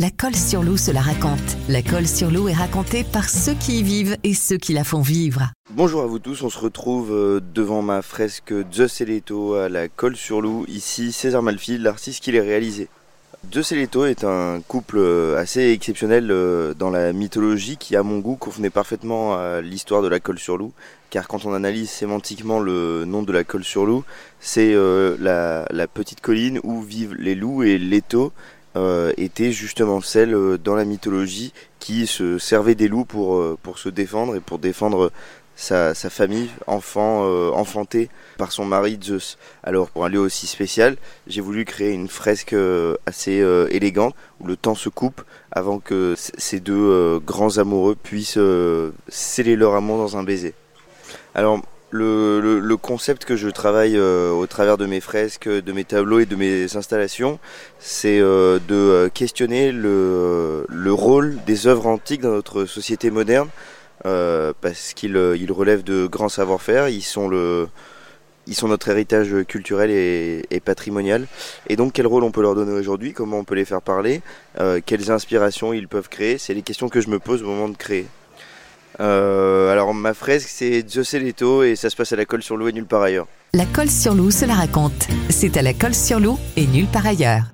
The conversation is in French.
La colle sur l'eau se la raconte. La colle sur l'eau est racontée par ceux qui y vivent et ceux qui la font vivre. Bonjour à vous tous, on se retrouve euh, devant ma fresque Zeus et Leto à la colle sur l'eau. Ici César Malfi, l'artiste qui l'a réalisé. Zeus et Leto est un couple euh, assez exceptionnel euh, dans la mythologie qui, à mon goût, convenait parfaitement à l'histoire de la colle sur loup. Car quand on analyse sémantiquement le nom de la colle sur loup, c'est la, la, petite colline où vivent les loups et Leto euh, était justement celle euh, dans la mythologie qui se servait des loups pour, euh, pour se défendre et pour défendre sa, sa famille, enfant, enfantée par son mari Zeus. Alors pour un lieu aussi spécial, j'ai voulu créer une fresque assez élégante où le temps se coupe avant que ces deux grands amoureux puissent sceller leur amour dans un baiser. Alors le, concept que je travaille euh, au travers de mes fresques, de mes tableaux et de mes installations, c'est euh, de euh, questionner le, le, rôle des œuvres antiques dans notre société moderne, parce qu'ils ils relèvent de grands savoir-faire, ils sont notre héritage culturel et, patrimonial. Et donc, quel rôle on peut leur donner aujourd'hui Comment on peut les faire parler Quelles inspirations ils peuvent créer C'est les questions que je me pose au moment de créer. Ma fresque c'est Leto et ça se passe à la colle sur loup et nulle part ailleurs. La colle sur loup se la raconte. C'est à la colle sur loup et nulle part ailleurs.